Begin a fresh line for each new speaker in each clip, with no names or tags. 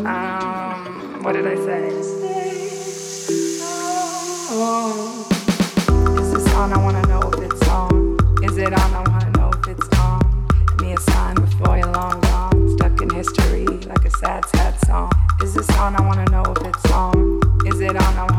Um, what did I say? Oh. Is this on? I wanna know if it's on. Is it on? I wanna know if it's on. Give me a sign before you're long gone. Stuck in history like a sad, sad song. Is this on? I wanna know if it's on. Is it on? I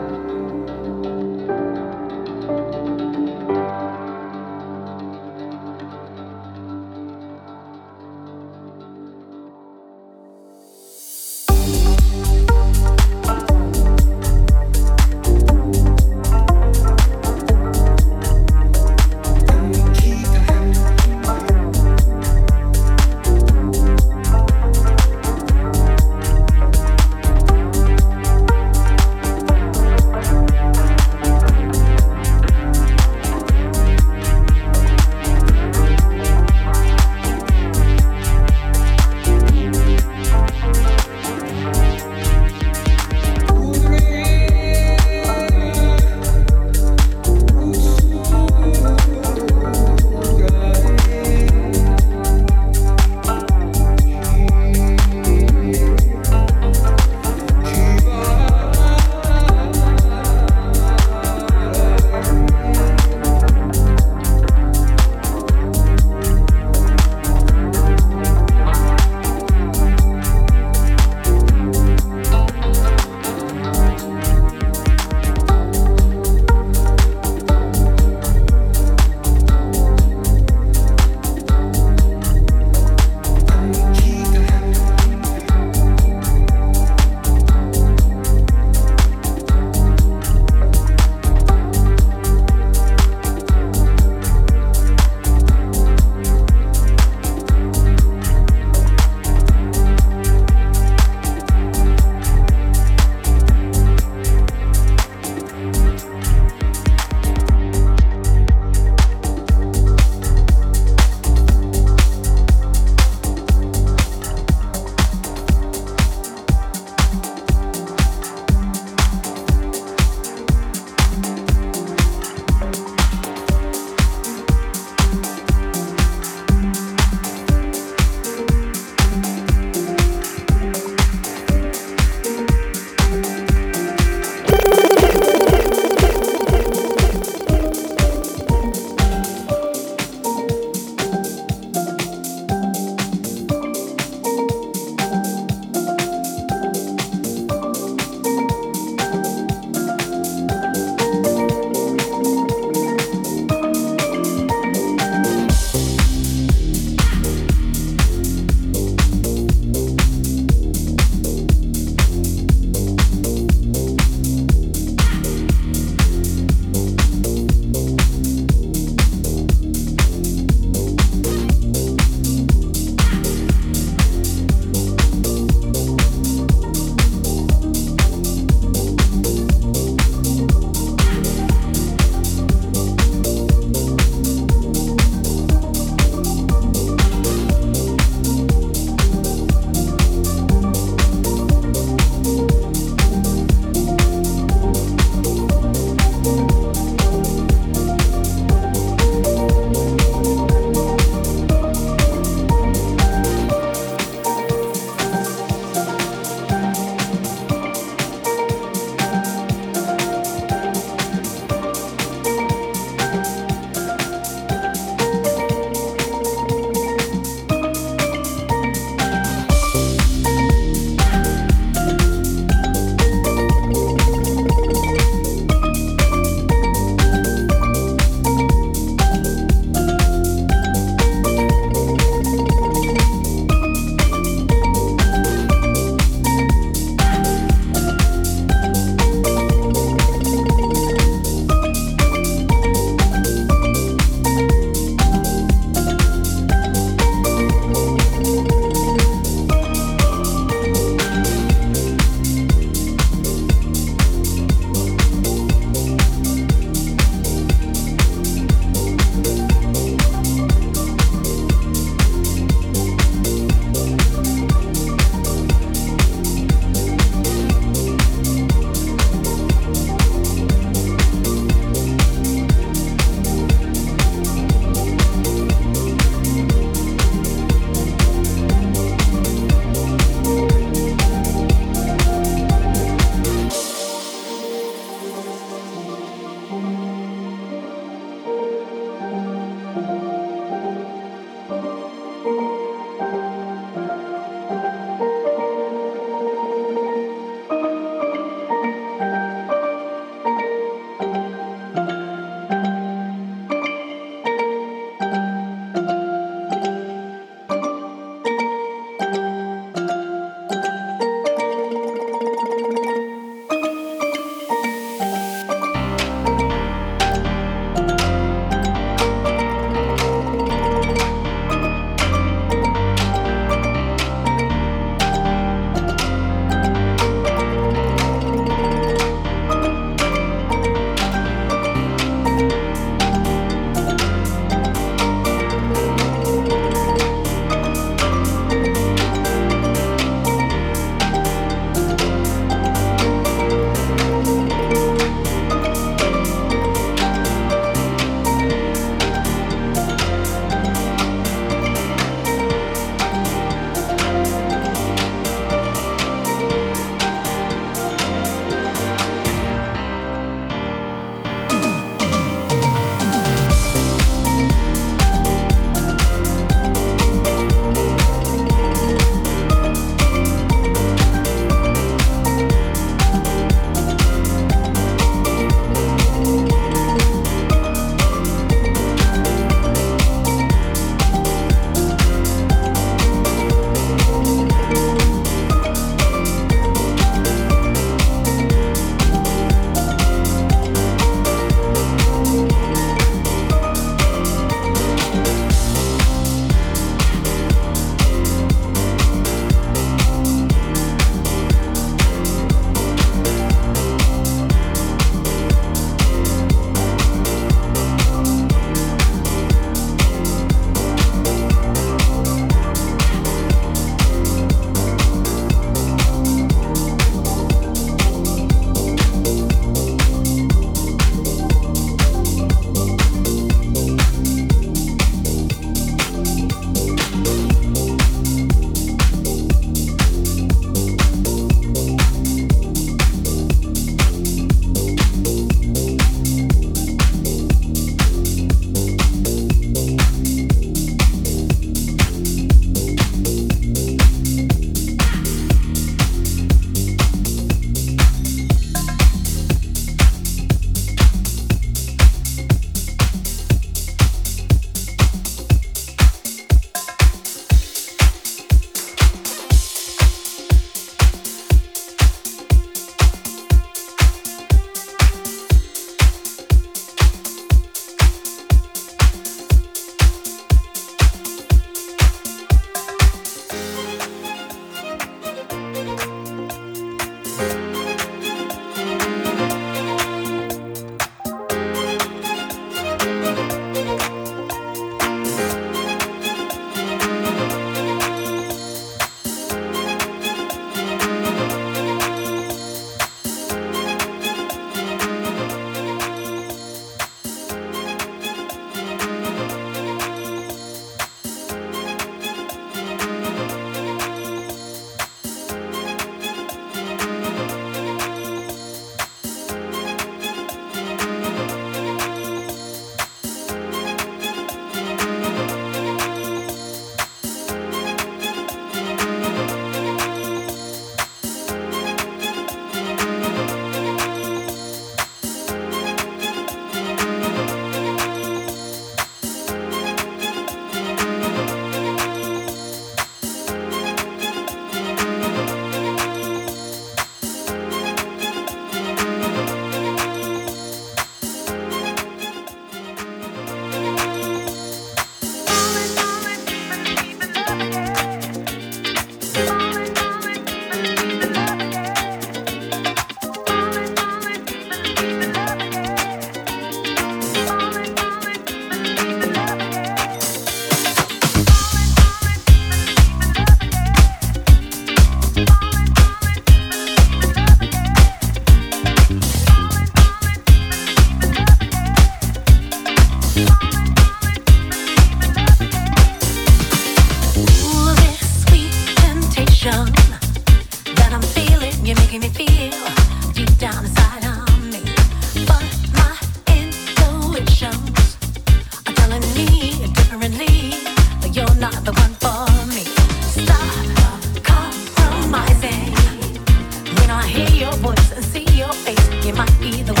You
might be the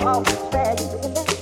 always begging.